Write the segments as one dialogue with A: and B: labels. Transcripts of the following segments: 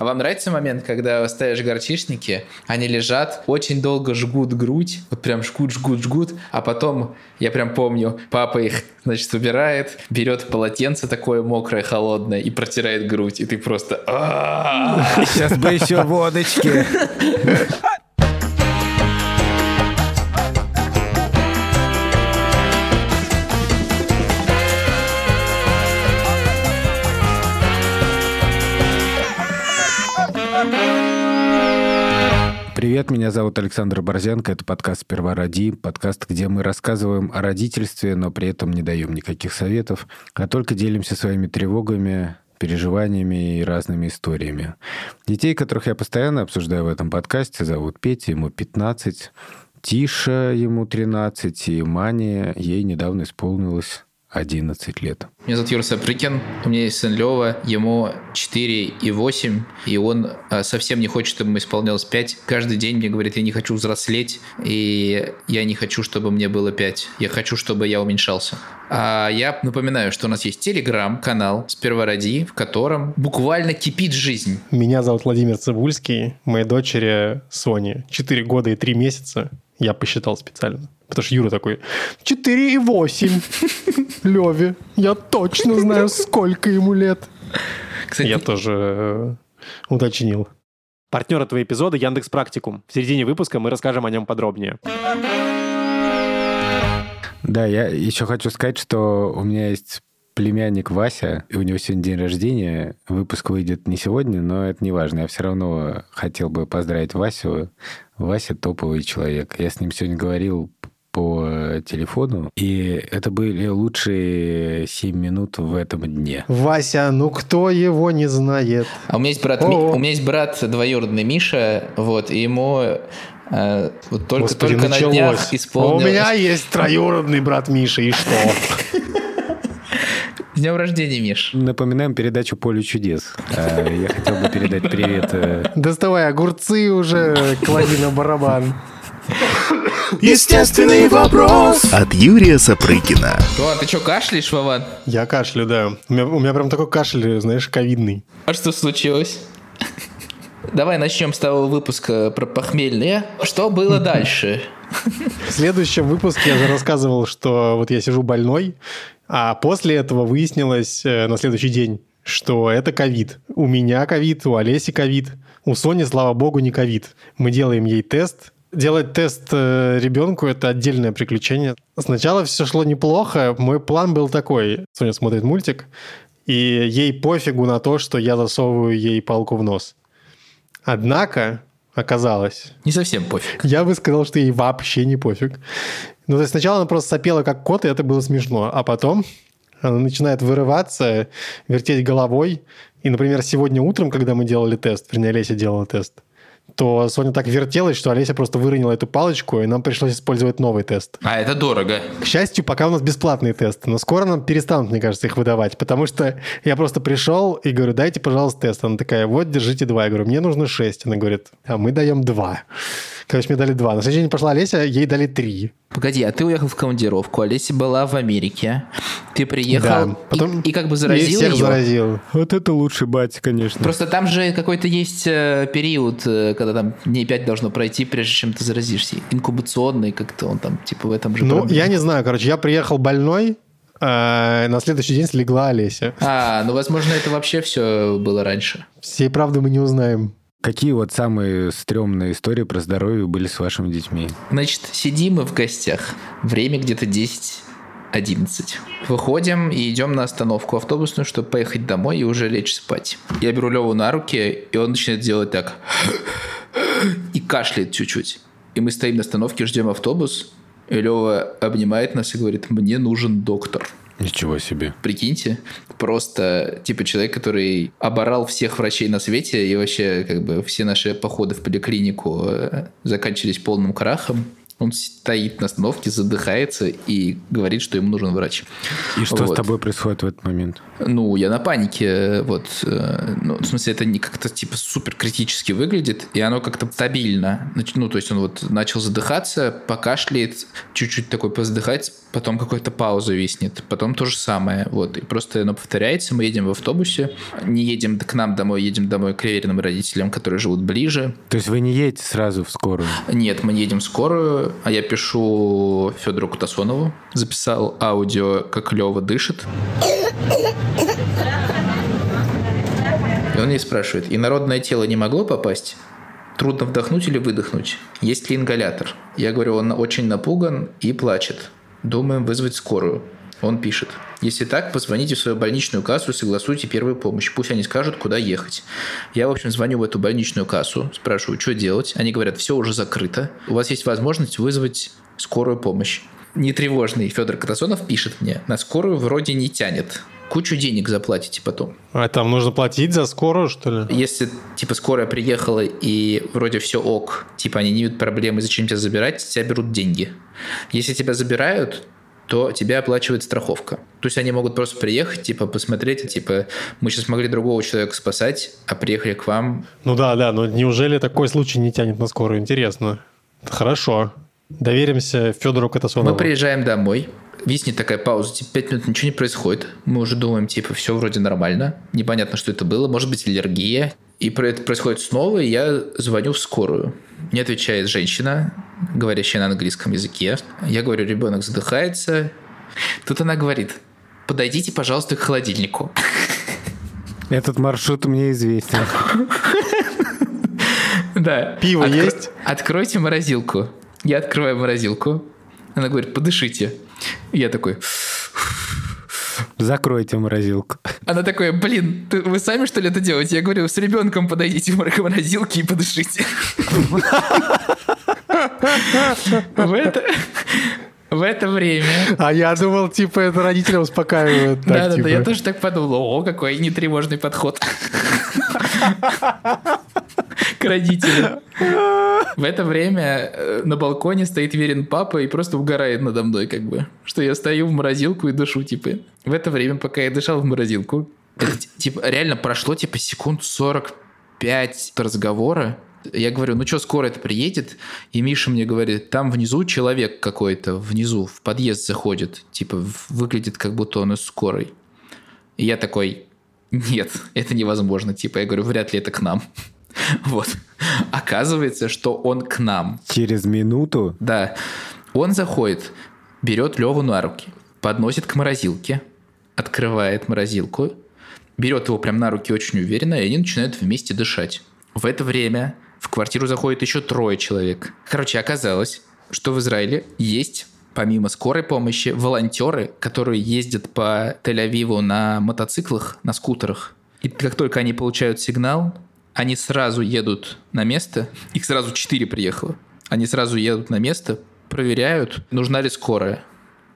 A: А вам нравится момент, когда ставишь горчишники, они лежат, очень долго жгут грудь, вот прям жгут, жгут, жгут, а потом, я прям помню, папа их, значит, убирает, берет полотенце такое мокрое, холодное и протирает грудь, и ты просто...
B: Сейчас бы еще водочки. Привет, меня зовут Александр Борзенко. Это подкаст «Сперва роди», подкаст, где мы рассказываем о родительстве, но при этом не даем никаких советов, а только делимся своими тревогами, переживаниями и разными историями. Детей, которых я постоянно обсуждаю в этом подкасте, зовут Петя, ему 15, Тиша, ему 13, и Мане, ей недавно исполнилось 11 лет.
A: Меня зовут Юра Сапрыкин, у меня есть сын Лева, ему 4 и 8, и он а, совсем не хочет, чтобы ему исполнялось 5. Каждый день мне говорит, я не хочу взрослеть, и я не хочу, чтобы мне было 5. Я хочу, чтобы я уменьшался. А я напоминаю, что у нас есть телеграм-канал «Сперва ради», в котором буквально кипит жизнь.
C: Меня зовут Владимир Цибульский, моей дочери Соне 4 года и 3 месяца. Я посчитал специально. Потому что Юра такой, 4,8 Леви. Я точно знаю, сколько ему лет. Кстати, я тоже э, уточнил.
D: Партнер этого эпизода Яндекс Практикум. В середине выпуска мы расскажем о нем подробнее.
B: Да, я еще хочу сказать, что у меня есть племянник Вася, и у него сегодня день рождения. Выпуск выйдет не сегодня, но это не важно. Я все равно хотел бы поздравить Васю. Вася топовый человек. Я с ним сегодня говорил по телефону, и это были лучшие 7 минут в этом дне.
C: Вася, ну кто его не знает?
A: А у меня есть брат, Ми, у меня есть брат двоюродный Миша, вот, и ему э, вот только, Господи, только на днях исполнилось...
C: У меня есть троюродный брат Миша, и что?
A: Днем рождения, Миш.
B: Напоминаем передачу «Поле чудес». Э, я хотел бы передать привет... Э,
C: Доставай огурцы уже, клади на барабан.
E: Естественный вопрос от Юрия Сапрыкина.
A: Вован, ты что, кашляешь, Вован?
C: Я кашлю, да. У меня, у меня прям такой кашель, знаешь, ковидный.
A: А что случилось? Давай начнем с того выпуска про похмельные. Что было дальше?
C: В следующем выпуске я же рассказывал, что вот я сижу больной, а после этого выяснилось э, на следующий день, что это ковид. У меня ковид, у Олеси ковид, у Сони, слава богу, не ковид. Мы делаем ей тест, Делать тест э, ребенку – это отдельное приключение. Сначала все шло неплохо. Мой план был такой. Соня смотрит мультик, и ей пофигу на то, что я засовываю ей палку в нос. Однако оказалось...
A: Не совсем пофиг.
C: Я бы сказал, что ей вообще не пофиг. Ну, то есть сначала она просто сопела как кот, и это было смешно. А потом она начинает вырываться, вертеть головой. И, например, сегодня утром, когда мы делали тест, вернее, Леся делала тест, то Соня так вертелась, что Олеся просто выронила эту палочку, и нам пришлось использовать новый тест.
A: А это дорого.
C: К счастью, пока у нас бесплатные тесты, но скоро нам перестанут, мне кажется, их выдавать, потому что я просто пришел и говорю, дайте, пожалуйста, тест. Она такая, вот, держите два. Я говорю, мне нужно шесть. Она говорит, а мы даем два. Короче, мне дали два. На следующий день пошла Олеся, ей дали три.
A: Погоди, а ты уехал в командировку, Олеся была в Америке, ты приехал да, потом и, и как бы заразил
C: всех
A: ее?
C: заразил.
B: Вот это лучший батя, конечно.
A: Просто там же какой-то есть э, период, э, когда там дней пять должно пройти, прежде чем ты заразишься. Инкубационный как-то он там, типа в этом же.
C: Ну, проблеме. я не знаю, короче, я приехал больной, а на следующий день слегла Олеся.
A: А, ну, возможно, это вообще все было раньше.
C: Всей правды мы не узнаем.
B: Какие вот самые стрёмные истории про здоровье были с вашими детьми?
A: Значит, сидим мы в гостях. Время где-то 10 11. Выходим и идем на остановку автобусную, чтобы поехать домой и уже лечь спать. Я беру Леву на руки, и он начинает делать так. И кашляет чуть-чуть. И мы стоим на остановке, ждем автобус. И Лева обнимает нас и говорит, мне нужен доктор.
B: Ничего себе.
A: Прикиньте, просто типа человек, который оборал всех врачей на свете, и вообще как бы все наши походы в поликлинику э, заканчивались полным крахом. Он стоит на остановке, задыхается и говорит, что ему нужен врач.
B: И что
A: Вот.
B: с тобой происходит в этот момент?
A: Ну, я на панике, вот, э, ну, в смысле, это не как-то типа супер критически выглядит, и оно как-то стабильно. Ну, то есть он вот начал задыхаться, покашляет, чуть-чуть такой поздыхать, потом какая-то пауза виснет, потом то же самое, вот, и просто оно повторяется, мы едем в автобусе, не едем к нам домой, едем домой к Ревериным родителям, которые живут ближе.
B: То есть вы не едете сразу в скорую?
A: Нет, мы едем в скорую, а я пишу Федору Кутасонову, записал аудио, как Лева дышит, И он мне спрашивает, инородное тело не могло попасть? Трудно вдохнуть или выдохнуть? Есть ли ингалятор? Я говорю, он очень напуган и плачет. Думаем вызвать скорую. Он пишет, если так, позвоните в свою больничную кассу и согласуйте первую помощь. Пусть они скажут, куда ехать. Я, в общем, звоню в эту больничную кассу, спрашиваю, что делать. Они говорят, все уже закрыто. У вас есть возможность вызвать скорую помощь. Нетревожный Федор Катасонов пишет мне, на скорую вроде не тянет. Кучу денег заплатите потом.
C: А там нужно платить за скорую, что ли?
A: Если, типа, скорая приехала и вроде все ок, типа, они не видят проблемы, зачем тебя забирать, тебя берут деньги. Если тебя забирают, то тебя оплачивает страховка. То есть они могут просто приехать, типа, посмотреть, типа, мы сейчас могли другого человека спасать, а приехали к вам.
C: Ну да, да, но неужели такой случай не тянет на скорую? Интересно. Хорошо. Доверимся Федору Катасонову.
A: Мы приезжаем домой, виснет такая пауза, типа, 5 минут ничего не происходит. Мы уже думаем, типа, все вроде нормально. Непонятно, что это было. Может быть, аллергия. И про это происходит снова, и я звоню в скорую. Мне отвечает женщина, говорящая на английском языке. Я говорю, ребенок задыхается. Тут она говорит, подойдите, пожалуйста, к холодильнику.
B: Этот маршрут мне известен.
A: Да.
C: Пиво есть?
A: Откройте морозилку. Я открываю морозилку. Она говорит, подышите. Я такой,
B: Закройте морозилку.
A: Она такая, блин, ты- вы сами что ли это делаете? Я говорю, с ребенком подойдите в морозилке и подышите. В это, в это время...
C: А я думал, типа, это родителя успокаивает. так,
A: Да, да,
C: типа.
A: да, я тоже так подумал. О, какой нетревожный подход. К родителям. В это время э, на балконе стоит верен папа и просто угорает надо мной, как бы. Что я стою в морозилку и дышу, типа. В это время, пока я дышал в морозилку, это, типа, реально прошло, типа, секунд 45 разговора. Я говорю, ну что, скоро это приедет? И Миша мне говорит, там внизу человек какой-то, внизу, в подъезд заходит. Типа, выглядит, как будто он из скорой. И я такой, нет, это невозможно. Типа, я говорю, вряд ли это к нам. Вот. Оказывается, что он к нам.
B: Через минуту
A: Да. Он заходит, берет Леву на руки, подносит к морозилке, открывает морозилку, берет его прям на руки очень уверенно, и они начинают вместе дышать. В это время в квартиру заходит еще трое человек. Короче, оказалось, что в Израиле есть помимо скорой помощи волонтеры, которые ездят по Тель-Авиву на мотоциклах, на скутерах. И как только они получают сигнал, они сразу едут на место. Их сразу четыре приехало. Они сразу едут на место, проверяют, нужна ли скорая.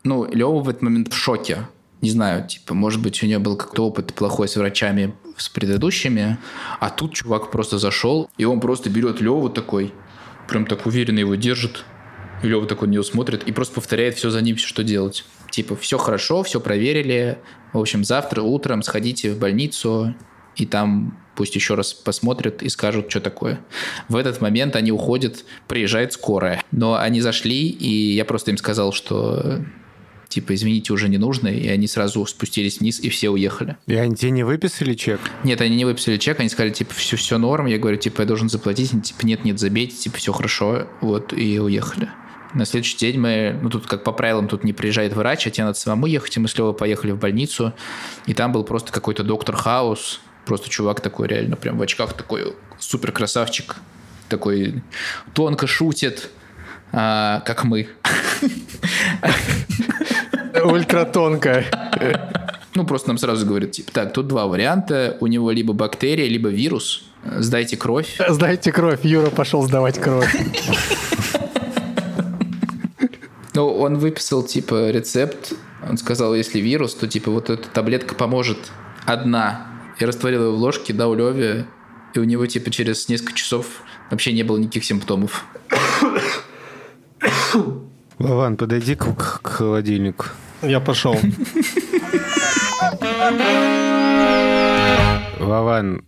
A: Ну, Лева в этот момент в шоке. Не знаю, типа, может быть, у нее был какой-то опыт плохой с врачами с предыдущими, а тут чувак просто зашел, и он просто берет Леву такой, прям так уверенно его держит, и Лева такой на него смотрит и просто повторяет все за ним, что делать. Типа, все хорошо, все проверили, в общем, завтра утром сходите в больницу, и там пусть еще раз посмотрят и скажут, что такое. В этот момент они уходят, приезжает скорая. Но они зашли, и я просто им сказал, что типа, извините, уже не нужно, и они сразу спустились вниз, и все уехали.
B: И они тебе не выписали чек?
A: Нет, они не выписали чек, они сказали, типа, все, все норм. Я говорю, типа, я должен заплатить. Они, типа, нет, нет, забейте, типа, все хорошо. Вот, и уехали. На следующий день мы, ну, тут как по правилам, тут не приезжает врач, а тебе надо самому ехать, и мы с Левой поехали в больницу, и там был просто какой-то доктор Хаус, просто чувак такой реально прям в очках такой супер красавчик, такой тонко шутит, а, как мы.
C: Ультратонко.
A: Ну, просто нам сразу говорит, типа, так, тут два варианта, у него либо бактерия, либо вирус, сдайте кровь.
C: Сдайте кровь. Юра пошел сдавать кровь.
A: Ну, он выписал, типа, рецепт. Он сказал, если вирус, то, типа, вот эта таблетка поможет. Одна. Я растворил ее в ложке, дал Леве, и у него, типа, через несколько часов вообще не было никаких симптомов.
B: Вован, подойди к, к- к холодильнику.
C: Я пошел.
B: Вован,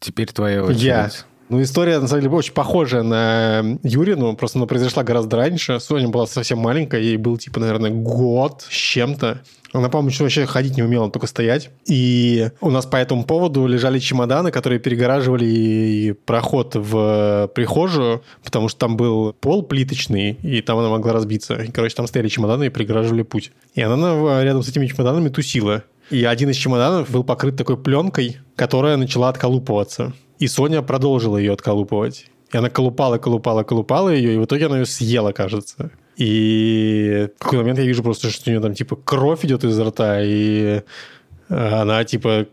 B: теперь твоя очередь.
C: Я. Ну, история, на самом деле, очень похожая на Юрину, просто она произошла гораздо раньше. Соня была совсем маленькая, ей был, типа, наверное, год с чем-то. Она, по-моему, вообще ходить не умела, только стоять. И у нас по этому поводу лежали чемоданы, которые перегораживали проход в прихожую, потому что там был пол плиточный, и там она могла разбиться. И, короче, там стояли чемоданы и перегораживали путь. И она на- рядом с этими чемоданами тусила. И один из чемоданов был покрыт такой пленкой, которая начала отколупываться. И Соня продолжила ее отколупывать. И она колупала, колупала, колупала ее, и в итоге она ее съела, кажется. И в какой момент я вижу просто, что у нее там типа кровь идет из рта, и э, она типа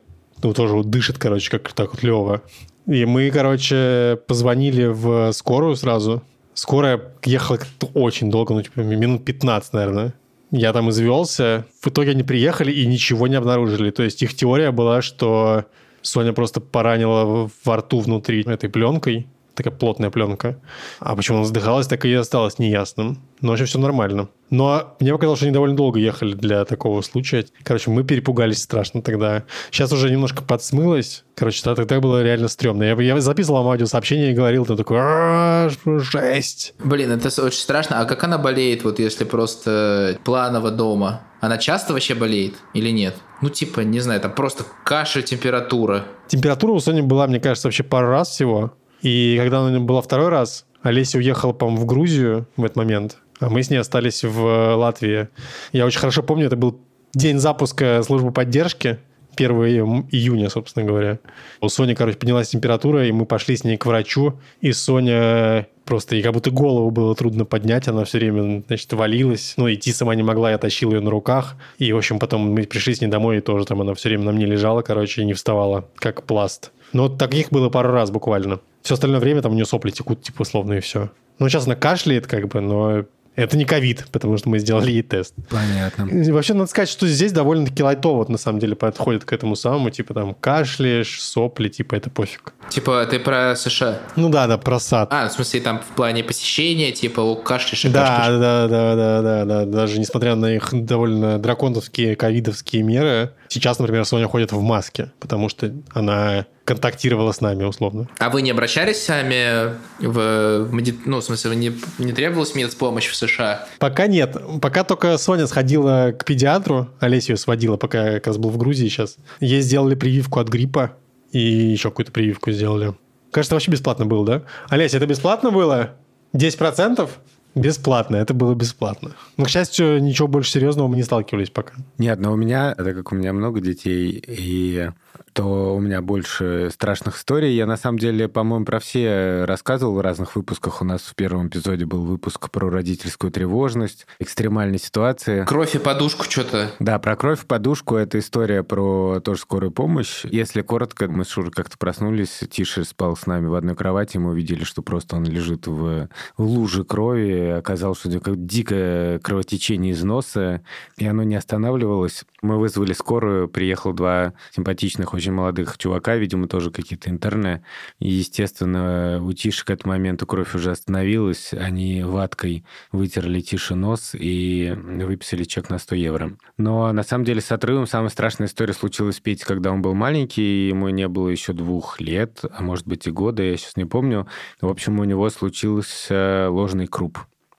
C: ну, тоже вот дышит, короче, как так вот Лева. И мы, короче, позвонили в скорую сразу. Скорая ехала очень долго, ну, типа, минут 15, наверное. Я там извелся. В итоге они приехали и ничего не обнаружили. То есть их теория была, что Соня просто поранила во рту внутри этой пленкой. Такая плотная пленка. А почему она задыхалась, так и осталось неясным. Но вообще все нормально. Но мне показалось, что они довольно долго ехали для такого случая. Короче, мы перепугались страшно тогда. Сейчас уже немножко подсмылось. Короче, да, тогда было реально стрёмно. Я, я записывал вам аудиосообщение и говорил, там такой, «А, жесть.
A: Блин, это очень страшно. А как она болеет, вот если просто планово дома? Она часто вообще болеет или нет? Ну, типа, не знаю, там просто кашель, температура.
C: Температура у Сони была, мне кажется, вообще пару раз всего. И когда она была второй раз, Олеся уехала, по-моему, в Грузию в этот момент, а мы с ней остались в Латвии. Я очень хорошо помню, это был день запуска службы поддержки, 1 июня, собственно говоря. У Сони, короче, поднялась температура, и мы пошли с ней к врачу, и Соня просто, ей как будто голову было трудно поднять, она все время, значит, валилась, ну, идти сама не могла, я тащил ее на руках, и, в общем, потом мы пришли с ней домой, и тоже там она все время на мне лежала, короче, и не вставала, как пласт. Но вот таких было пару раз буквально. Все остальное время там у нее сопли текут, типа, условно, и все. Ну, сейчас она кашляет, как бы, но это не ковид, потому что мы сделали ей тест.
B: Понятно.
C: Вообще, надо сказать, что здесь довольно-таки лайтово, вот, на самом деле, подходит к этому самому, типа, там, кашляешь, сопли, типа, это пофиг.
A: Типа, ты про США.
C: Ну да, да, про сад.
A: А, в смысле, там в плане посещения, типа, кашляешь и
C: Да,
A: кашляешь.
C: да, да, да, да, да. Даже несмотря на их довольно драконовские ковидовские меры, сейчас, например, Соня ходит в маске, потому что она контактировала с нами, условно.
A: А вы не обращались сами в, ну, в смысле, вы не, не требовалась медпомощь в США?
C: Пока нет. Пока только Соня сходила к педиатру, Олеся ее сводила, пока я как раз был в Грузии сейчас. Ей сделали прививку от гриппа и еще какую-то прививку сделали. Кажется, вообще бесплатно было, да? Олеся, это бесплатно было? 10%? Бесплатно, это было бесплатно. Но, к счастью, ничего больше серьезного мы не сталкивались пока.
B: Нет, но у меня, так как у меня много детей, и то у меня больше страшных историй. Я, на самом деле, по-моему, про все рассказывал в разных выпусках. У нас в первом эпизоде был выпуск про родительскую тревожность, экстремальные ситуации.
A: Кровь и подушку что-то.
B: Да, про кровь в подушку это история про тоже скорую помощь. Если коротко, мы с Шурой как-то проснулись, Тише спал с нами в одной кровати, и мы увидели, что просто он лежит в, луже крови. Оказалось, что дикое кровотечение из носа, и оно не останавливалось. Мы вызвали скорую, приехало два симпатичных, очень молодых чувака, видимо, тоже какие-то интерны. И, естественно, у Тиши к этому моменту кровь уже остановилась. Они ваткой вытерли Тише нос и выписали чек на 100 евро. Но на самом деле с отрывом самая страшная история случилась с Петей, когда он был маленький, ему не было еще двух лет, а может быть и года, я сейчас не помню. В общем, у него случился ложный круп.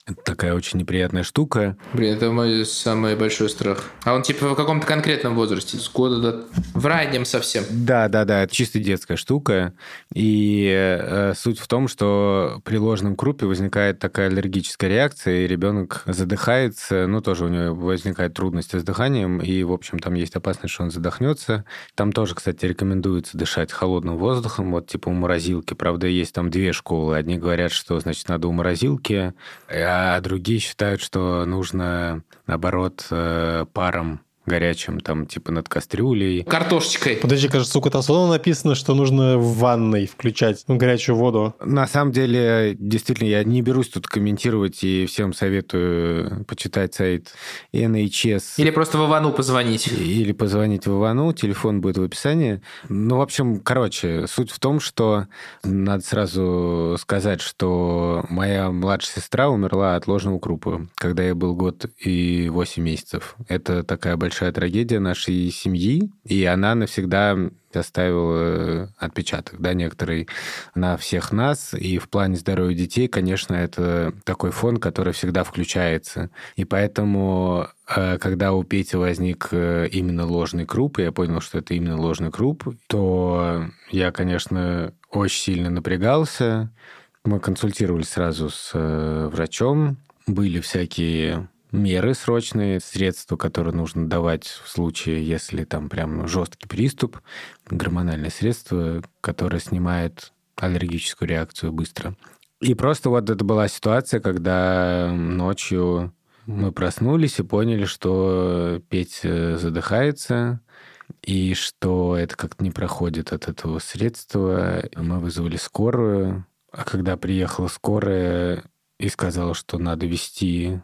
B: Это такая очень неприятная штука.
A: Блин, это мой самый большой страх. А он типа в каком-то конкретном возрасте, с года до... В раннем совсем.
B: Да, да, да, это чисто детская штука. И э, суть в том, что при ложном крупе возникает такая аллергическая реакция, и ребенок задыхается, ну, тоже у него возникает трудности с дыханием, и, в общем, там есть опасность, что он задохнется. Там тоже, кстати, рекомендуется дышать холодным воздухом, вот типа у морозилки. Правда, есть там две школы. Одни говорят, что, значит, надо у морозилки, а другие считают, что нужно, наоборот, э, паром горячим, там, типа над кастрюлей.
A: Картошечкой.
C: Подожди, кажется, у Катасона написано, что нужно в ванной включать горячую воду.
B: На самом деле, действительно, я не берусь тут комментировать и всем советую почитать сайт NHS.
A: Или просто в Ивану позвонить.
B: Или позвонить в Ивану, телефон будет в описании. Ну, в общем, короче, суть в том, что надо сразу сказать, что моя младшая сестра умерла от ложного крупа, когда я был год и 8 месяцев. Это такая большая трагедия нашей семьи, и она навсегда оставил отпечаток, да, некоторый на всех нас. И в плане здоровья детей, конечно, это такой фон, который всегда включается. И поэтому, э, когда у Пети возник э, именно ложный круп, и я понял, что это именно ложный круп, то я, конечно, очень сильно напрягался. Мы консультировались сразу с э, врачом. Были всякие меры срочные, средства, которые нужно давать в случае, если там прям жесткий приступ, гормональное средство, которое снимает аллергическую реакцию быстро. И просто вот это была ситуация, когда ночью мы проснулись и поняли, что Петь задыхается, и что это как-то не проходит от этого средства. Мы вызвали скорую, а когда приехала скорая и сказала, что надо вести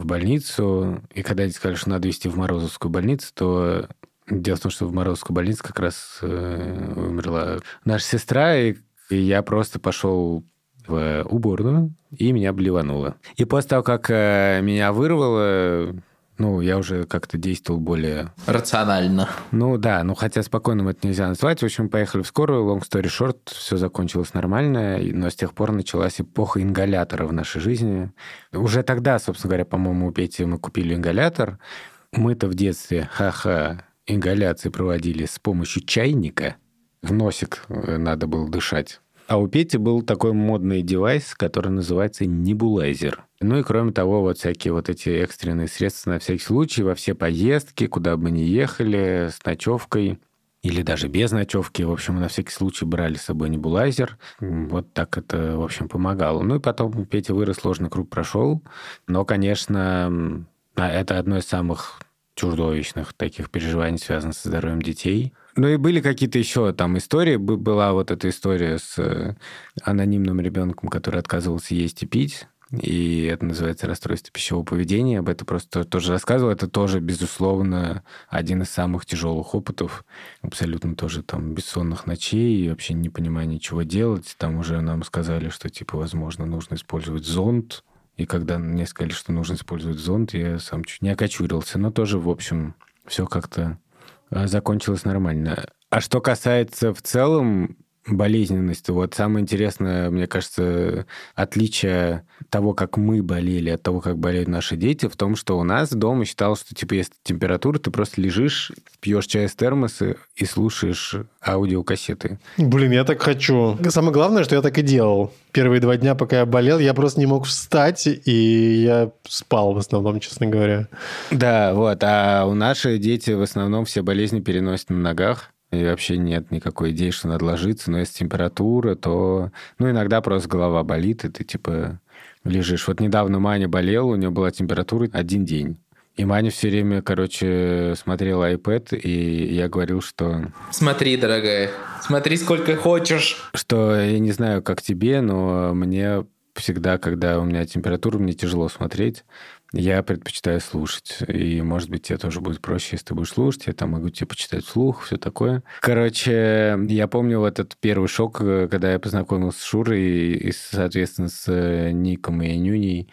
B: в больницу, и когда они сказали, что надо везти в Морозовскую больницу, то дело в том, что в Морозовскую больницу как раз э, умерла наша сестра, и, и я просто пошел в уборную, и меня блевануло. И после того, как э, меня вырвало, ну, я уже как-то действовал более...
A: Рационально.
B: Ну, да, ну, хотя спокойным это нельзя назвать. В общем, поехали в скорую, long story short, все закончилось нормально, но с тех пор началась эпоха ингалятора в нашей жизни. Уже тогда, собственно говоря, по-моему, у Пети мы купили ингалятор. Мы-то в детстве, ха-ха, ингаляции проводили с помощью чайника. В носик э, надо было дышать. А у Пети был такой модный девайс, который называется небулайзер. Ну и кроме того, вот всякие вот эти экстренные средства на всякий случай, во все поездки, куда бы ни ехали, с ночевкой или даже без ночевки. В общем, на всякий случай брали с собой небулайзер. Вот так это, в общем, помогало. Ну и потом Петя вырос, сложный круг прошел. Но, конечно, это одно из самых чудовищных таких переживаний, связанных со здоровьем детей. Ну и были какие-то еще там истории. Была вот эта история с э, анонимным ребенком, который отказывался есть и пить. И это называется расстройство пищевого поведения. Об этом просто тоже рассказывал. Это тоже, безусловно, один из самых тяжелых опытов. Абсолютно тоже там бессонных ночей, и вообще не понимание, чего делать. Там уже нам сказали, что, типа, возможно, нужно использовать зонт. И когда мне сказали, что нужно использовать зонт, я сам чуть не окочурился. Но тоже, в общем, все как-то а, закончилось нормально. А что касается в целом болезненности, вот самое интересное, мне кажется, отличие того, как мы болели, от того, как болеют наши дети, в том, что у нас дома считалось, что, типа, если температура, ты просто лежишь, пьешь чай из термоса и слушаешь аудиокассеты.
C: Блин, я так хочу. Самое главное, что я так и делал. Первые два дня, пока я болел, я просто не мог встать, и я спал в основном, честно говоря.
B: Да, вот. А у наши дети в основном все болезни переносят на ногах. И вообще нет никакой идеи, что надо ложиться. Но если температура, то... Ну, иногда просто голова болит, и ты, типа, лежишь. Вот недавно Маня болела, у нее была температура один день. И Маня все время, короче, смотрела iPad, и я говорил, что...
A: Смотри, дорогая, смотри, сколько хочешь.
B: Что я не знаю, как тебе, но мне всегда, когда у меня температура, мне тяжело смотреть. Я предпочитаю слушать. И, может быть, тебе тоже будет проще, если ты будешь слушать. Я там могу тебе почитать вслух, все такое. Короче, я помню вот этот первый шок, когда я познакомился с Шурой и, соответственно, с э, Ником и Нюней,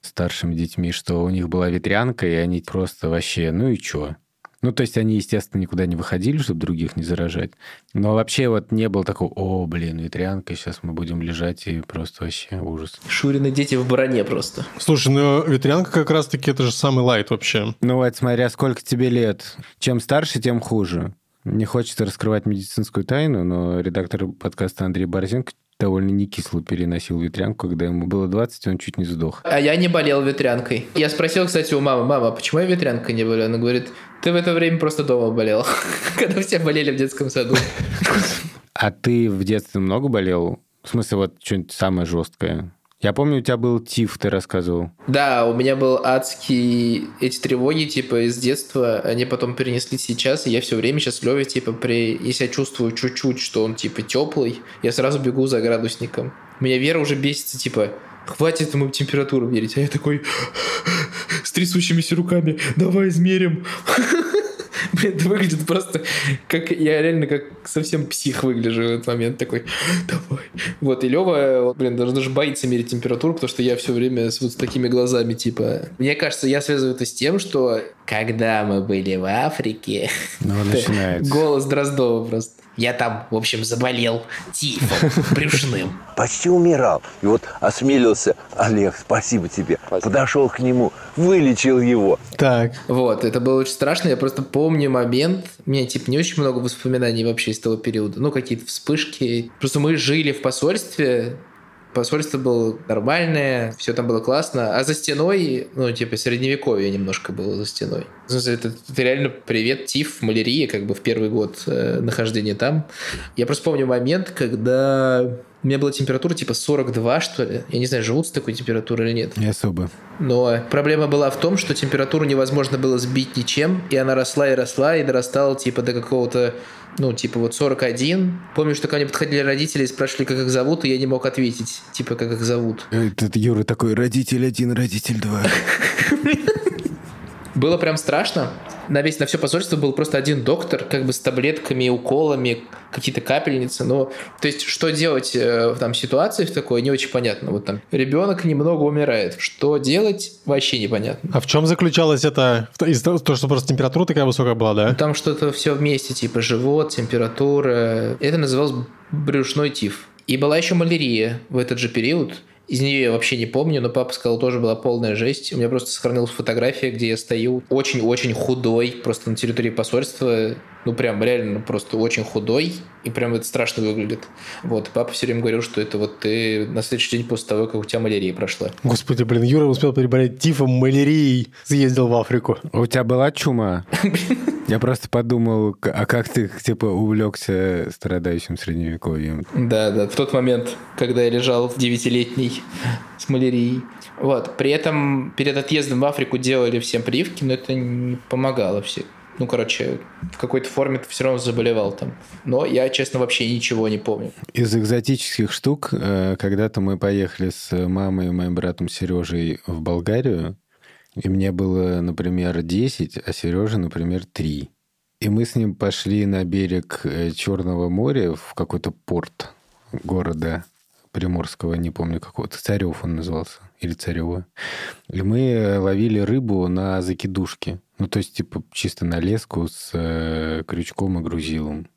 B: старшими детьми, что у них была ветрянка, и они просто вообще, ну и чё? Ну, то есть они, естественно, никуда не выходили, чтобы других не заражать. Но вообще вот не было такого, о, блин, ветрянка, сейчас мы будем лежать, и просто вообще ужас.
A: Шурины дети в броне просто.
C: Слушай, ну ветрянка как раз-таки это же самый лайт вообще.
B: Ну вот, смотря сколько тебе лет. Чем старше, тем хуже. Не хочется раскрывать медицинскую тайну, но редактор подкаста Андрей Борзенко довольно не кисло переносил ветрянку, когда ему было 20, он чуть не сдох.
A: А я не болел ветрянкой. Я спросил, кстати, у мамы, мама, почему я ветрянкой не болел? Она говорит, ты в это время просто дома болел, когда все болели в детском саду.
B: А ты в детстве много болел? В смысле, вот что-нибудь самое жесткое? Я помню, у тебя был ТИФ, ты рассказывал.
A: Да, у меня был адский... Эти тревоги, типа, из детства, они потом перенесли сейчас, и я все время сейчас Леве, типа, при... если я чувствую чуть-чуть, что он, типа, теплый, я сразу бегу за градусником. Меня Вера уже бесится, типа, хватит ему температуру мерить. А я такой с трясущимися руками, давай измерим. Блин, это выглядит просто как... Я реально как совсем псих выгляжу в этот момент. Такой, давай. Вот, и Лева, блин, даже, даже боится мерить температуру, потому что я все время с вот с такими глазами, типа... Мне кажется, я связываю это с тем, что когда мы были в Африке...
B: Ну, начинается.
A: Голос Дроздова просто. Я там, в общем, заболел тифом брюшным.
F: почти умирал. И вот осмелился Олег, спасибо тебе. Подошел к нему, вылечил его.
C: Так,
A: Вот, это было очень страшно. Я просто помню момент. У меня, типа, не очень много воспоминаний вообще из того периода. Ну, какие-то вспышки. Просто мы жили в посольстве. Посольство было нормальное, все там было классно. А за стеной, ну, типа, средневековье немножко было за стеной. Это, это реально привет, тиф, малярия, как бы в первый год э, нахождения там. Я просто помню момент, когда у меня была температура типа 42, что ли. Я не знаю, живут с такой температурой или нет.
B: Не особо.
A: Но проблема была в том, что температуру невозможно было сбить ничем, и она росла и росла, и дорастала типа до какого-то, ну, типа вот 41. Помню, что ко мне подходили родители и спрашивали, как их зовут, и я не мог ответить, типа, как их зовут.
B: Этот Юра такой, родитель один, родитель два.
A: Было прям страшно. На весь, на все посольство был просто один доктор, как бы с таблетками, уколами, какие-то капельницы. Но, то есть, что делать э, в там ситуации в такой, не очень понятно. Вот там ребенок немного умирает. Что делать, вообще непонятно.
C: а в чем заключалось это? Из-за того, что просто температура такая высокая была, да?
A: Там что-то все вместе, типа живот, температура. Это называлось брюшной тиф. И была еще малярия в этот же период. Из нее я вообще не помню, но папа сказал, тоже была полная жесть. У меня просто сохранилась фотография, где я стою очень-очень худой, просто на территории посольства. Ну, прям реально просто очень худой. И прям это страшно выглядит. Вот, и папа все время говорил, что это вот ты на следующий день после того, как у тебя малярия прошла.
C: Господи, блин, Юра успел переболеть тифом, малярией, съездил в Африку.
B: А У тебя была чума? Я просто подумал, а как ты, типа, увлекся страдающим средневековьем?
A: Да, да, в тот момент, когда я лежал в девятилетней с малярией. Вот, при этом перед отъездом в Африку делали всем прививки, но это не помогало все. Ну, короче, в какой-то форме ты все равно заболевал там. Но я, честно, вообще ничего не помню.
B: Из экзотических штук, э, когда-то мы поехали с мамой и моим братом Сережей в Болгарию, и мне было, например, 10, а Сереже, например, 3. И мы с ним пошли на берег э, Черного моря в какой-то порт города Приморского, не помню какого-то, Царев он назывался, или Царева. И мы э, ловили рыбу на закидушке. Ну, то есть, типа, чисто на леску с э, крючком и грузилом.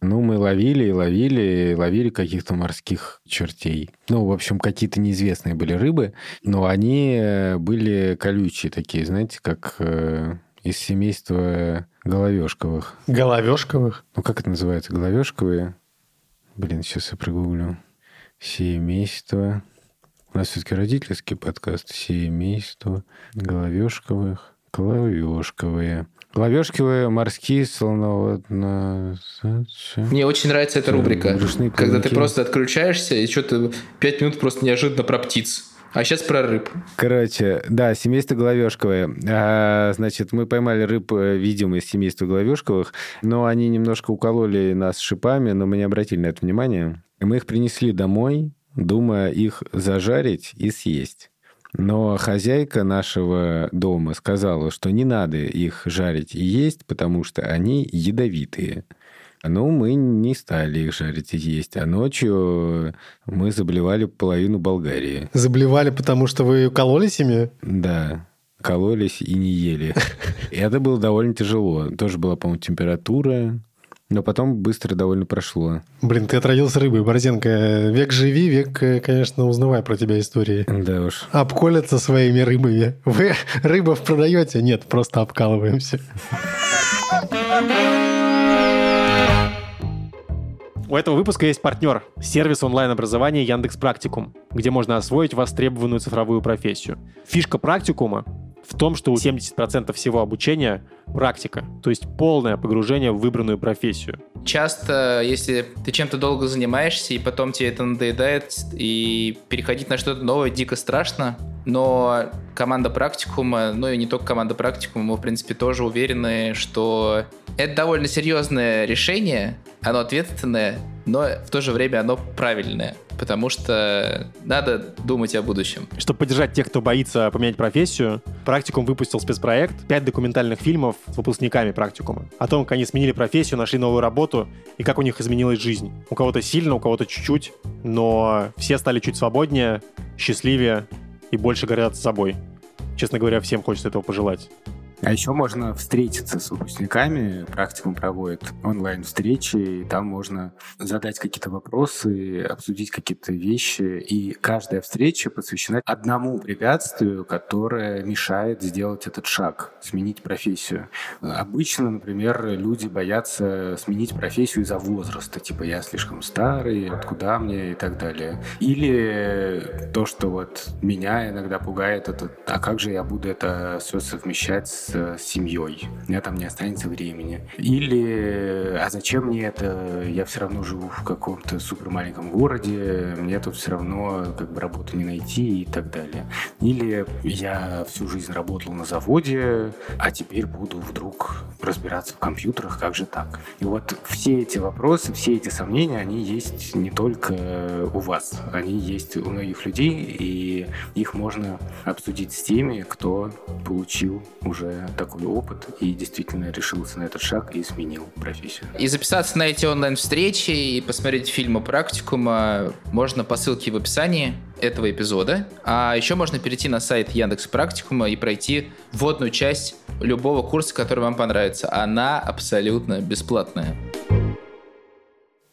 B: Ну, мы ловили и ловили, и ловили каких-то морских чертей. Ну, в общем, какие-то неизвестные были рыбы, но они э, были колючие такие, знаете, как э, из семейства головешковых.
C: Головешковых.
B: Ну, как это называется? Головешковые? Блин, сейчас я прогуглю. Семейство. У нас все-таки родительский подкаст. Семейство головешковых. Головешковые. Головешковые морские слоноводно...
A: Мне очень нравится эта рубрика, когда ты просто отключаешься и что-то пять минут просто неожиданно про птиц. А сейчас про рыб.
B: Короче, да, семейство головешковое. А, значит, мы поймали рыб, э, видимо, из семейства головешковых, но они немножко укололи нас шипами, но мы не обратили на это внимание. И мы их принесли домой, думая их зажарить и съесть. Но хозяйка нашего дома сказала, что не надо их жарить и есть, потому что они ядовитые. Ну, мы не стали их жарить и есть. А ночью мы заболевали половину Болгарии.
C: Заблевали, потому что вы кололись ими?
B: Да, кололись и не ели. И это было довольно тяжело. Тоже была, по-моему, температура, но потом быстро довольно прошло.
C: Блин, ты отравился рыбой, Борзенко. Век живи, век, э, конечно, узнавай про тебя истории.
B: Да уж.
C: Обколятся своими рыбами. Вы рыбов продаете? Нет, просто обкалываемся.
D: У этого выпуска есть партнер – сервис онлайн-образования Яндекс Практикум, где можно освоить востребованную цифровую профессию. Фишка практикума в том, что у 70% всего обучения практика, то есть полное погружение в выбранную профессию.
A: Часто, если ты чем-то долго занимаешься, и потом тебе это надоедает, и переходить на что-то новое дико страшно, но команда практикума, ну и не только команда практикума, мы, в принципе, тоже уверены, что это довольно серьезное решение, оно ответственное, но в то же время оно правильное, потому что надо думать о будущем.
D: Чтобы поддержать тех, кто боится поменять профессию, практикум выпустил спецпроект, пять документальных фильмов с выпускниками практикума, о том, как они сменили профессию, нашли новую работу и как у них изменилась жизнь. У кого-то сильно, у кого-то чуть-чуть, но все стали чуть свободнее, счастливее и больше горят собой. Честно говоря, всем хочется этого пожелать.
B: А еще можно встретиться с выпускниками. Практикум проводит онлайн-встречи, там можно задать какие-то вопросы, обсудить какие-то вещи. И каждая встреча посвящена одному препятствию, которое мешает сделать этот шаг, сменить профессию. Обычно, например, люди боятся сменить профессию из-за возраста. Типа, я слишком старый, откуда мне и так далее. Или то, что вот меня иногда пугает, это а как же я буду это все совмещать с с семьей, у меня там не останется времени. Или, а зачем мне это, я все равно живу в каком-то супер маленьком городе, мне тут все равно как бы работу не найти и так далее. Или я всю жизнь работал на заводе, а теперь буду вдруг разбираться в компьютерах, как же так? И вот все эти вопросы, все эти сомнения, они есть не только у вас, они есть у многих людей, и их можно обсудить с теми, кто получил уже такой опыт и действительно решился на этот шаг и сменил профессию.
A: И записаться на эти онлайн-встречи и посмотреть фильмы практикума можно по ссылке в описании этого эпизода. А еще можно перейти на сайт Яндекс Практикума и пройти вводную часть любого курса, который вам понравится. Она абсолютно бесплатная.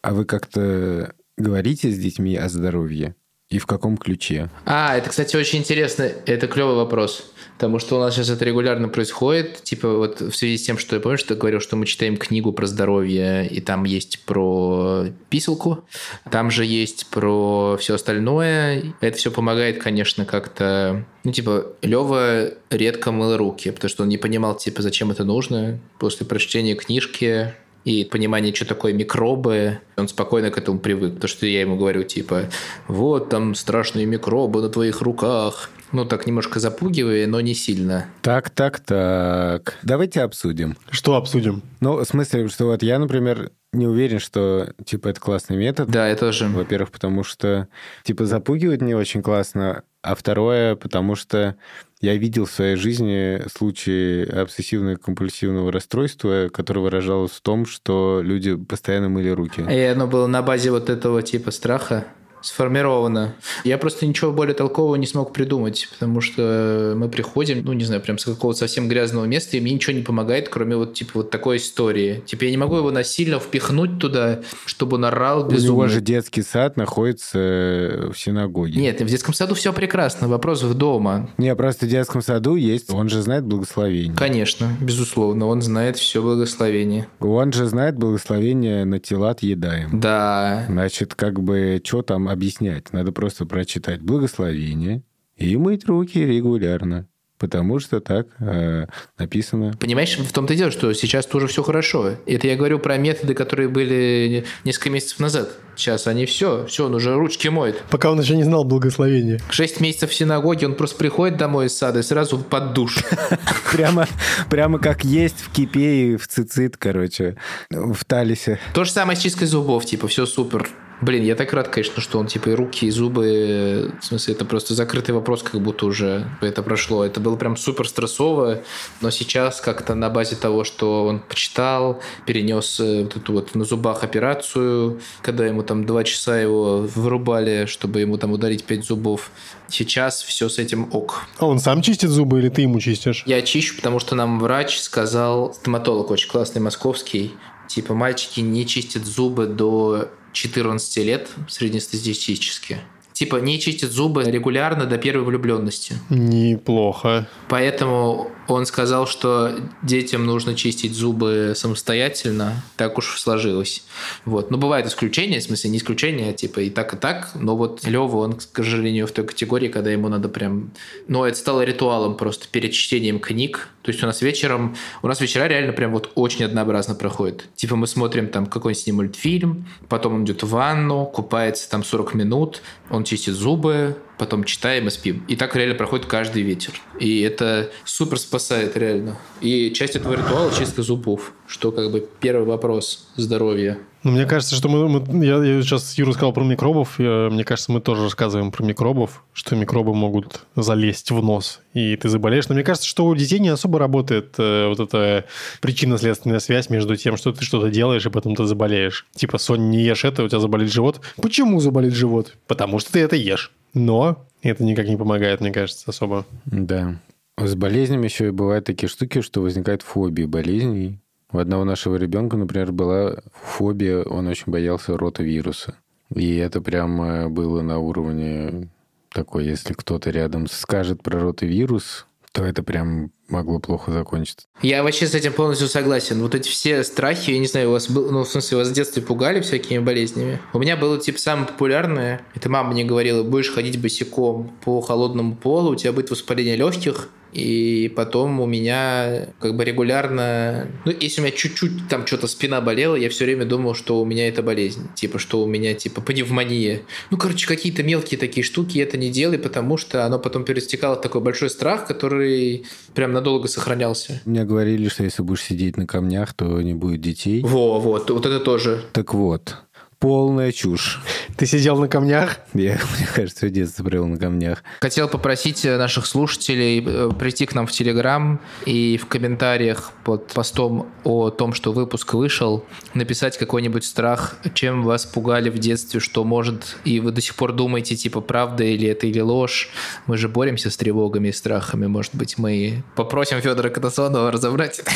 B: А вы как-то говорите с детьми о здоровье? И в каком ключе?
A: А, это, кстати, очень интересно. Это клевый вопрос. Потому что у нас сейчас это регулярно происходит. Типа вот в связи с тем, что я помню, что я говорил, что мы читаем книгу про здоровье, и там есть про писалку, там же есть про все остальное. Это все помогает, конечно, как-то... Ну, типа, Лева редко мыл руки, потому что он не понимал, типа, зачем это нужно. После прочтения книжки и понимание, что такое микробы, он спокойно к этому привык. Потому что я ему говорю, типа, вот там страшные микробы на твоих руках. Ну, так немножко запугивая, но не сильно.
B: Так, так, так. Давайте обсудим.
C: Что обсудим?
B: Ну, в смысле, что вот я, например, не уверен, что, типа, это классный метод.
A: Да, я тоже.
B: Во-первых, потому что, типа, запугивать не очень классно, а второе, потому что я видел в своей жизни случаи обсессивно-компульсивного расстройства, которое выражалось в том, что люди постоянно мыли руки.
A: И оно было на базе вот этого типа страха сформировано. Я просто ничего более толкового не смог придумать, потому что мы приходим, ну, не знаю, прям с какого-то совсем грязного места, и мне ничего не помогает, кроме вот, типа, вот такой истории. Типа, я не могу его насильно впихнуть туда, чтобы он орал безумно.
B: У него же детский сад находится в синагоге.
A: Нет, в детском саду все прекрасно, вопрос в дома.
B: Не, просто в детском саду есть, он же знает благословение.
A: Конечно, безусловно, он знает все благословение.
B: Он же знает благословение на тела отъедаем.
A: Да.
B: Значит, как бы, что там объяснять? Надо просто прочитать благословение и мыть руки регулярно. Потому что так э, написано.
A: Понимаешь, в том-то и дело, что сейчас тоже все хорошо. Это я говорю про методы, которые были несколько месяцев назад. Сейчас они все, все, он уже ручки моет.
C: Пока он еще не знал благословения.
A: Шесть месяцев в синагоге, он просто приходит домой из сада и сразу под душ.
B: Прямо, прямо как есть в кипе и в цицит, короче, в талисе.
A: То же самое с чисткой зубов, типа, все супер. Блин, я так рад, конечно, что он типа и руки, и зубы, в смысле, это просто закрытый вопрос, как будто уже это прошло. Это было прям супер стрессово, но сейчас как-то на базе того, что он почитал, перенес э, вот эту вот на зубах операцию, когда ему там два часа его вырубали, чтобы ему там удалить пять зубов. Сейчас все с этим ок.
C: А он сам чистит зубы или ты ему чистишь?
A: Я чищу, потому что нам врач сказал, стоматолог очень классный, московский, типа мальчики не чистят зубы до 14 лет среднестатистически. Типа не чистят зубы регулярно до первой влюбленности.
C: Неплохо.
A: Поэтому Он сказал, что детям нужно чистить зубы самостоятельно, так уж сложилось. Вот. Но бывают исключения, в смысле не исключения, а типа и так, и так. Но вот Лева, он, к сожалению, в той категории, когда ему надо прям... Ну, это стало ритуалом просто перед чтением книг. То есть у нас вечером... У нас вечера реально прям вот очень однообразно проходят. Типа мы смотрим там какой-нибудь с мультфильм, потом он идет в ванну, купается там 40 минут, он чистит зубы, потом читаем и спим. И так реально проходит каждый вечер. И это супер спасает реально. И часть этого ритуала чистка зубов, что как бы первый вопрос здоровья.
C: Ну, мне кажется, что мы... мы я, я сейчас Юра сказал про микробов. Я, мне кажется, мы тоже рассказываем про микробов, что микробы могут залезть в нос, и ты заболеешь. Но мне кажется, что у детей не особо работает э, вот эта причинно-следственная связь между тем, что ты что-то делаешь, и потом ты заболеешь. Типа, Сон, не ешь это, у тебя заболит живот. Почему заболит живот? Потому что ты это ешь. Но это никак не помогает, мне кажется, особо.
B: Да. С болезнями еще и бывают такие штуки, что возникают фобии болезней. У одного нашего ребенка, например, была фобия, он очень боялся ротавируса. И это прям э, было на уровне такой, если кто-то рядом скажет про ротавирус, то это прям могло плохо закончиться.
A: Я вообще с этим полностью согласен. Вот эти все страхи, я не знаю, у вас был, ну, в смысле, вас в детстве пугали всякими болезнями? У меня было, типа, самое популярное, это мама мне говорила, будешь ходить босиком по холодному полу, у тебя будет воспаление легких, и потом у меня как бы регулярно... Ну, если у меня чуть-чуть там что-то спина болела, я все время думал, что у меня это болезнь. Типа, что у меня типа пневмония. Ну, короче, какие-то мелкие такие штуки это не делай, потому что оно потом перестекало в такой большой страх, который прям надолго сохранялся.
B: Мне говорили, что если будешь сидеть на камнях, то не будет детей.
A: Во, вот, вот это тоже.
B: Так вот, полная чушь.
C: Ты сидел на камнях?
B: Я, мне кажется, в детстве провел на камнях.
A: Хотел попросить наших слушателей э, прийти к нам в Телеграм и в комментариях под постом о том, что выпуск вышел, написать какой-нибудь страх, чем вас пугали в детстве, что может, и вы до сих пор думаете, типа, правда или это, или ложь. Мы же боремся с тревогами и страхами. Может быть, мы попросим Федора Катасонова разобрать это.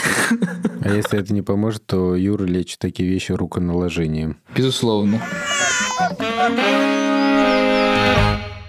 B: А если это не поможет, то Юра лечит такие вещи руконаложением.
A: Безусловно.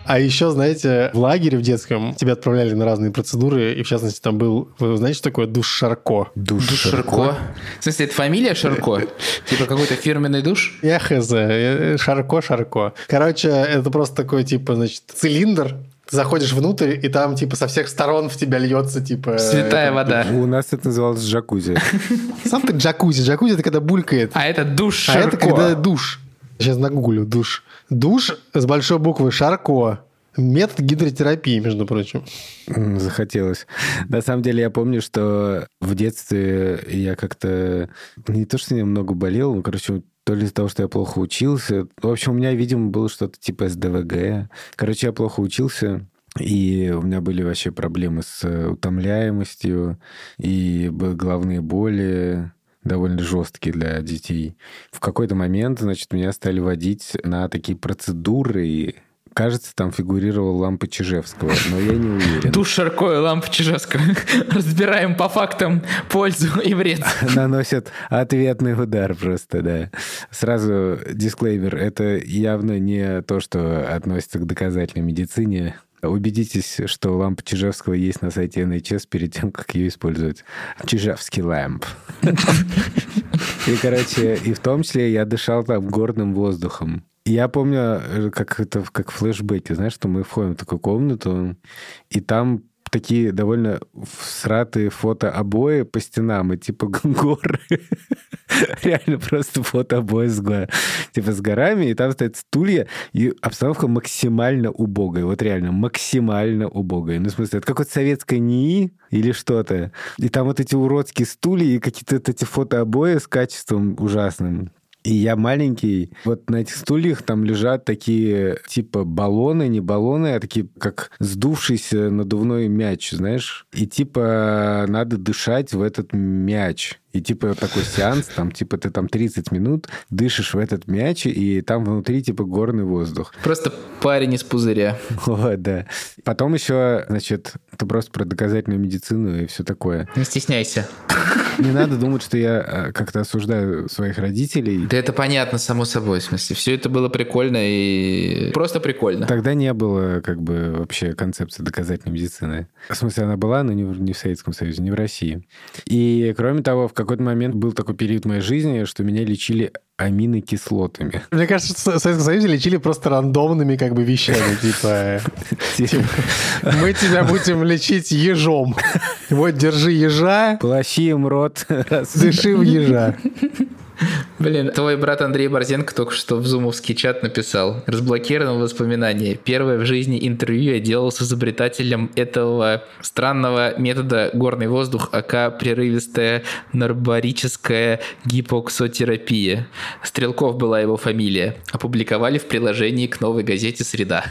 C: А еще, знаете, в лагере в детском тебя отправляли на разные процедуры, и в частности там был, вы знаете, что такое душ Шарко?
B: Душ,
A: Душ Шарко. В смысле, это фамилия Шарко? Типа какой-то фирменный душ?
C: Я хз, э, Шарко, Шарко. Короче, это просто такой, типа, значит, цилиндр, ты заходишь внутрь, и там, типа, со всех сторон в тебя льется, типа...
A: Святая
C: этот
A: вода.
B: У нас это называлось джакузи.
C: Сам ты джакузи. Джакузи — это когда булькает.
A: А это душ
C: А это когда душ. Сейчас нагуглю душ. Душ с большой буквы Шарко. Метод гидротерапии, между прочим.
B: Захотелось. На самом деле, я помню, что в детстве я как-то... Не то, что я много болел, ну, короче, то ли из-за того, что я плохо учился. В общем, у меня, видимо, было что-то типа СДВГ. Короче, я плохо учился, и у меня были вообще проблемы с э, утомляемостью, и были головные боли довольно жесткие для детей. В какой-то момент, значит, меня стали водить на такие процедуры, кажется, там фигурировала лампа Чижевского, но я не уверен.
A: Душ Шарко и лампа Чижевского. Разбираем по фактам пользу и вред.
B: наносят ответный удар просто, да. Сразу дисклеймер, это явно не то, что относится к доказательной медицине. Убедитесь, что лампа Чижевского есть на сайте НХС перед тем, как ее использовать. Чижевский ламп. И, короче, и в том числе я дышал там горным воздухом. Я помню, э, как это как флешбеки, знаешь, что мы входим в такую комнату, и там такие довольно всратые фотообои по стенам, и типа горы. Реально просто фотообои с, го- типа, с горами, и там стоят стулья, и обстановка максимально убогая. Вот реально, максимально убогая. Ну, в смысле, это какое-то советское НИИ или что-то. И там вот эти уродские стулья и какие-то эти фотообои с качеством ужасным. И я маленький. Вот на этих стульях там лежат такие типа баллоны, не баллоны, а такие как сдувшийся надувной мяч, знаешь? И типа надо дышать в этот мяч. И типа такой сеанс, там типа ты там 30 минут дышишь в этот мяч, и там внутри типа горный воздух.
A: Просто парень из пузыря.
B: Вот, да. Потом еще, значит, это просто про доказательную медицину и все такое.
A: Не стесняйся.
B: Не надо думать, что я э, как-то осуждаю своих родителей.
A: Да это понятно, само собой, в смысле. Все это было прикольно и просто прикольно.
B: Тогда не было как бы вообще концепции доказательной медицины. В смысле, она была, но не в, не в Советском Союзе, не в России. И, кроме того, в какой-то момент был такой период в моей жизни, что меня лечили аминокислотами.
C: Мне кажется, что в Советском Союзе лечили просто рандомными как бы вещами. Типа, типа, мы тебя будем лечить ежом. Вот, держи ежа,
B: Плащи им рот.
C: дыши в ежа.
A: Блин, твой брат Андрей Борзенко только что в зумовский чат написал. Разблокировано воспоминание. Первое в жизни интервью я делал с изобретателем этого странного метода горный воздух, АК прерывистая нарбарическая гипоксотерапия. Стрелков была его фамилия. Опубликовали в приложении к новой газете «Среда».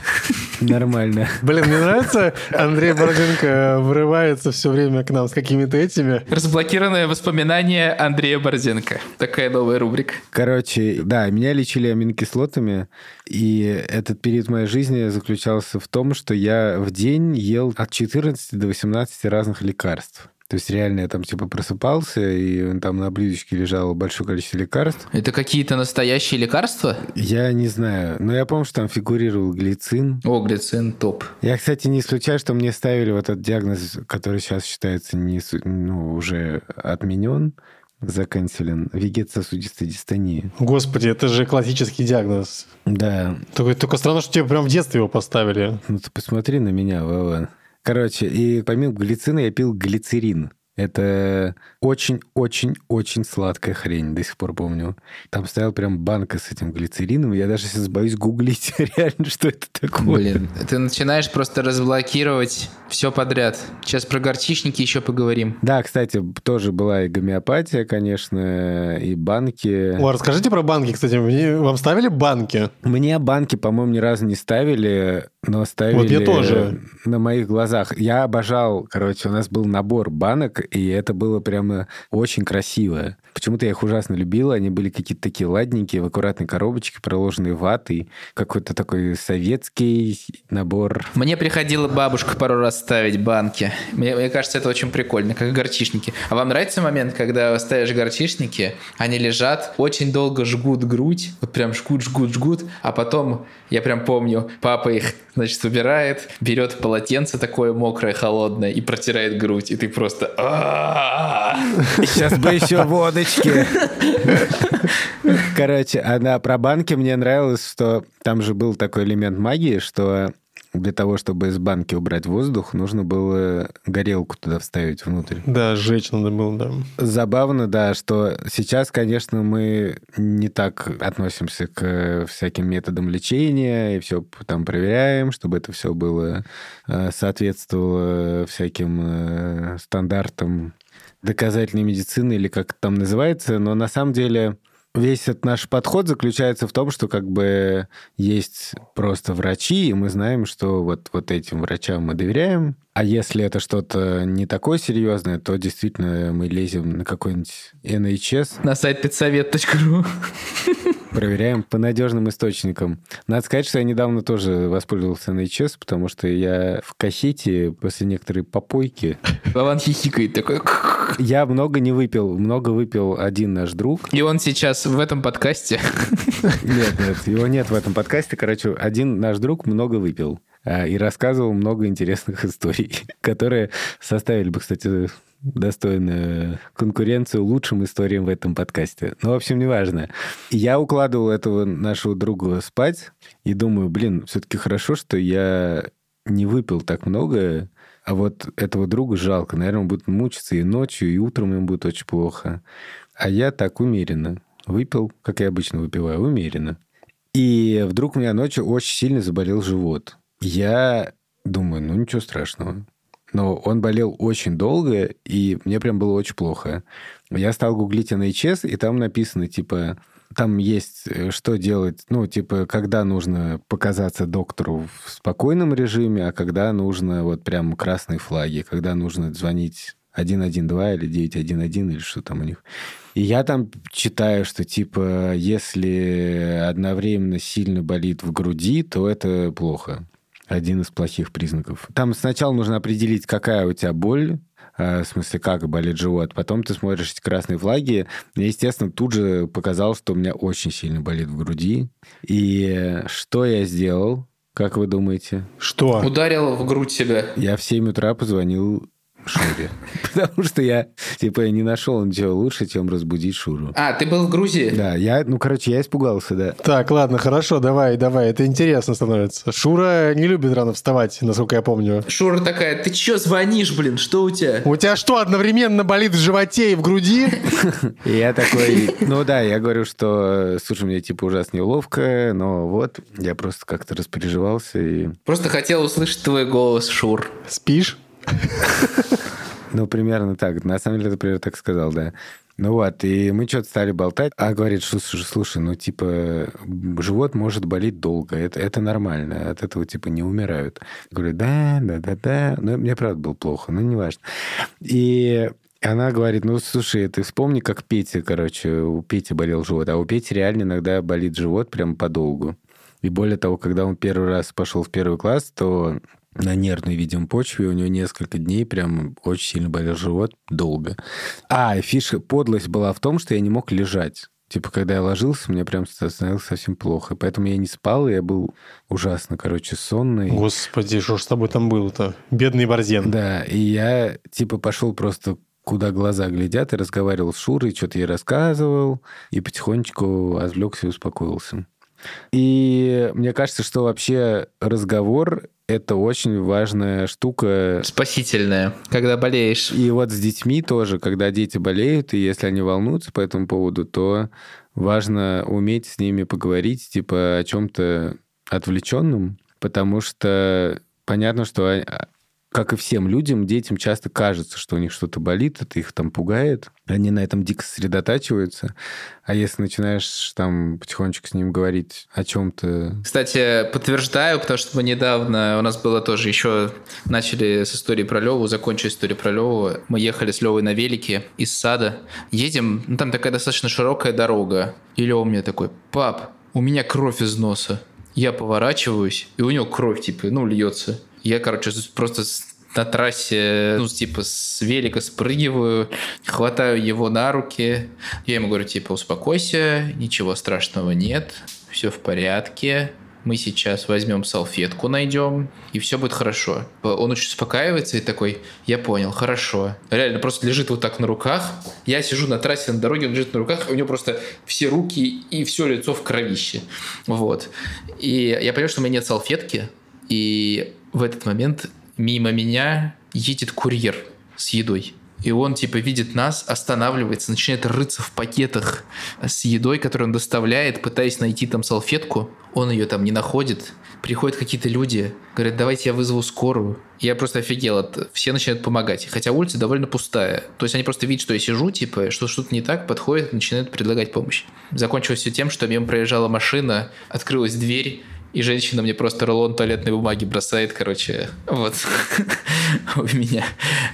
B: Нормально.
C: Блин, мне нравится, Андрей Борзенко врывается все время к нам с какими-то этими.
A: Разблокированное воспоминание Андрея Борзенко. Такая новая рубрика.
B: Короче, да, меня лечили аминокислотами, и этот период моей жизни заключался в том, что я в день ел от 14 до 18 разных лекарств. То есть реально я там типа просыпался, и там на блюдечке лежало большое количество лекарств.
A: Это какие-то настоящие лекарства?
B: Я не знаю, но я помню, что там фигурировал глицин.
A: О, глицин топ.
B: Я, кстати, не исключаю, что мне ставили вот этот диагноз, который сейчас считается не, ну, уже отменен, заканчелен, вегетососудистая дистония.
C: Господи, это же классический диагноз.
B: Да,
C: Только, только странно, что тебе прям в детстве его поставили.
B: Ну ты посмотри на меня, Вова. Короче, и помимо глицина я пил глицерин. Это очень-очень-очень сладкая хрень, до сих пор помню. Там стоял прям банка с этим глицерином. Я даже сейчас боюсь гуглить реально, что это такое.
A: Блин, ты начинаешь просто разблокировать все подряд. Сейчас про горчичники еще поговорим.
B: Да, кстати, тоже была и гомеопатия, конечно, и банки.
C: О, расскажите про банки, кстати. Мне- Вам ставили банки?
B: Мне банки, по-моему, ни разу не ставили, но ставили
C: Вот я тоже.
B: на моих глазах. Я обожал, короче, у нас был набор банок, и это было прямо очень красиво. Почему-то я их ужасно любил. Они были какие-то такие ладненькие, в аккуратной коробочке, проложенные ватой. Какой-то такой советский набор.
A: Мне приходила бабушка пару раз ставить банки. Мне, мне кажется, это очень прикольно, как горчишники. А вам нравится момент, когда ставишь горчишники, они лежат, очень долго жгут грудь, вот прям жгут, жгут, жгут, а потом, я прям помню, папа их, значит, выбирает, берет полотенце такое мокрое, холодное и протирает грудь, и ты просто...
B: Сейчас бы еще водочки. Короче, а на про банки мне нравилось, что там же был такой элемент магии, что для того, чтобы из банки убрать воздух, нужно было горелку туда вставить внутрь.
C: Да, сжечь надо было, да.
B: Забавно, да, что сейчас, конечно, мы не так относимся к всяким методам лечения и все там проверяем, чтобы это все было э, соответствовало всяким э, стандартам доказательной медицины или как это там называется, но на самом деле весь этот наш подход заключается в том, что как бы есть просто врачи, и мы знаем, что вот, вот этим врачам мы доверяем, а если это что-то не такое серьезное, то действительно мы лезем на какой-нибудь NHS,
A: На сайт педсовет.ру.
B: проверяем по надежным источникам. Надо сказать, что я недавно тоже воспользовался NHS, потому что я в кассете после некоторой попойки
A: Вован хихикает такой.
B: я много не выпил, много выпил один наш друг.
A: И он сейчас в этом подкасте.
B: Нет, нет, его нет в этом подкасте. Короче, один наш друг много выпил а, и рассказывал много интересных историй, которые составили бы, кстати, достойную конкуренцию лучшим историям в этом подкасте. Ну, в общем, неважно. Я укладывал этого нашего друга спать и думаю, блин, все-таки хорошо, что я не выпил так много, а вот этого друга жалко. Наверное, он будет мучиться и ночью, и утром ему будет очень плохо. А я так умеренно. Выпил, как я обычно выпиваю, умеренно. И вдруг у меня ночью очень сильно заболел живот. Я думаю, ну ничего страшного. Но он болел очень долго, и мне прям было очень плохо. Я стал гуглить NHS, и там написано, типа, там есть, э, что делать, ну, типа, когда нужно показаться доктору в спокойном режиме, а когда нужно вот прям красные флаги, когда нужно звонить 112 или 911 или что там у них. И я там читаю, что типа, если одновременно сильно болит в груди, то это плохо. Один из плохих признаков. Там сначала нужно определить, какая у тебя боль, В смысле, как болит живот. Потом ты смотришь эти красные флаги. И, естественно, тут же показалось, что у меня очень сильно болит в груди. И что я сделал? Как вы думаете?
C: Что?
A: Ударил в грудь себя.
B: Я в 7 утра позвонил Шуре. Потому что я, типа, не нашел ничего лучше, чем разбудить Шуру.
A: А, ты был в Грузии?
B: Да, я, ну, короче, я испугался, да.
C: Так, ладно, хорошо, давай, давай, это интересно становится. Шура не любит рано вставать, насколько я помню.
A: Шура такая, ты чё звонишь, блин, что у тебя?
C: У тебя что, одновременно болит в животе и в груди?
B: Я такой, ну да, я говорю, что, слушай, мне типа ужасно неловко, но вот, я просто как-то распереживался и...
A: Просто хотел услышать твой голос, Шур.
C: Спишь?
B: Ну, примерно так. На самом деле, это примерно так сказал, да. Ну вот, и мы что-то стали болтать, а говорит, что, слушай, ну, типа, живот может болеть долго, это, это нормально, от этого, типа, не умирают. Я говорю, да, да, да, да, но мне, правда, было плохо, но не важно. И она говорит, ну, слушай, ты вспомни, как Петя, короче, у Пети болел живот, а у Пети реально иногда болит живот прям подолгу. И более того, когда он первый раз пошел в первый класс, то на нервной, видимо, почве у него несколько дней прям очень сильно болел живот долго. А, фишка, подлость была в том, что я не мог лежать. Типа, когда я ложился, мне прям становилось совсем плохо. Поэтому я не спал, и я был ужасно, короче, сонный.
C: Господи, что ж с тобой там было-то? Бедный Борзен.
B: Да, и я, типа, пошел просто куда глаза глядят, и разговаривал с Шурой, что-то ей рассказывал, и потихонечку отвлекся и успокоился. И мне кажется, что вообще разговор — это очень важная штука.
A: Спасительная, когда болеешь.
B: И вот с детьми тоже, когда дети болеют, и если они волнуются по этому поводу, то важно уметь с ними поговорить, типа, о чем-то отвлеченном, потому что понятно, что как и всем людям, детям часто кажется, что у них что-то болит, это их там пугает. Они на этом дико сосредотачиваются. А если начинаешь там потихонечку с ним говорить о чем-то...
A: Кстати, подтверждаю, потому что мы недавно, у нас было тоже еще, начали с истории про Леву, закончили историю про Леву. Мы ехали с Левой на велике из сада. Едем, ну, там такая достаточно широкая дорога. И Лева мне такой, пап, у меня кровь из носа. Я поворачиваюсь, и у него кровь, типа, ну, льется. Я, короче, просто на трассе, ну, типа, с велика спрыгиваю, хватаю его на руки. Я ему говорю, типа, успокойся, ничего страшного нет, все в порядке. Мы сейчас возьмем салфетку, найдем, и все будет хорошо. Он очень успокаивается и такой, я понял, хорошо. Реально просто лежит вот так на руках. Я сижу на трассе на дороге, он лежит на руках, у него просто все руки и все лицо в кровище. Вот. И я понял, что у меня нет салфетки, и в этот момент мимо меня едет курьер с едой. И он, типа, видит нас, останавливается, начинает рыться в пакетах с едой, которую он доставляет, пытаясь найти там салфетку. Он ее там не находит. Приходят какие-то люди, говорят, давайте я вызову скорую. Я просто офигел. От... Все начинают помогать. Хотя улица довольно пустая. То есть они просто видят, что я сижу, типа, что что-то не так, подходят, начинают предлагать помощь. Закончилось все тем, что мимо проезжала машина, открылась дверь, и женщина мне просто рулон туалетной бумаги бросает, короче, вот, у меня.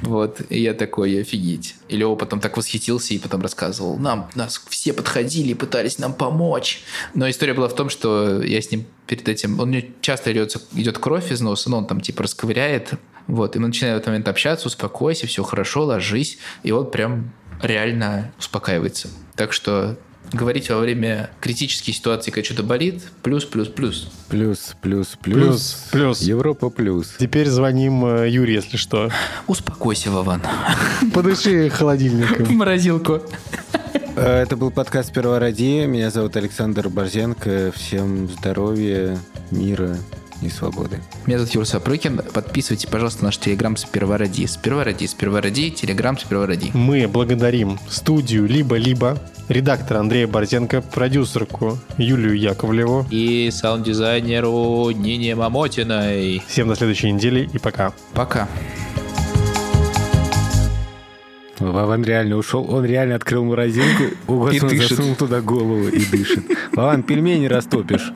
A: Вот, и я такой, офигеть. И Лева потом так восхитился и потом рассказывал, нам, нас все подходили пытались нам помочь. Но история была в том, что я с ним перед этим, он мне часто идет, идет кровь из носа, но он там типа расковыряет, вот, и мы начинаем в этот момент общаться, успокойся, все хорошо, ложись, и он прям реально успокаивается. Так что говорить во время критической ситуации, когда что-то болит, плюс, плюс, плюс.
B: Плюс, плюс, плюс.
C: Плюс, плюс.
B: Европа плюс.
C: Теперь звоним э, Юре, если что.
A: Успокойся, Вован.
C: Подыши холодильником.
A: Морозилку.
B: Э, Это был подкаст «Первая Ради». Меня зовут Александр Борзенко. Всем здоровья, мира и свободы.
A: Меня зовут Юра Сапрыкин. Подписывайте, пожалуйста, наш телеграм. «Сперва ради», «Сперва ради», телеграм «Сперва ради».
C: Мы благодарим студию «Либо-либо», редактора Андрея Борзенко, продюсерку Юлию Яковлеву.
A: И саунд-дизайнеру Нине Мамотиной.
C: Всем до следующей недели и пока.
A: Пока.
B: Вован реально ушел, он реально открыл морозилку, у
A: И
B: он
A: дышит.
B: засунул туда голову и дышит. Вован, пельмени растопишь.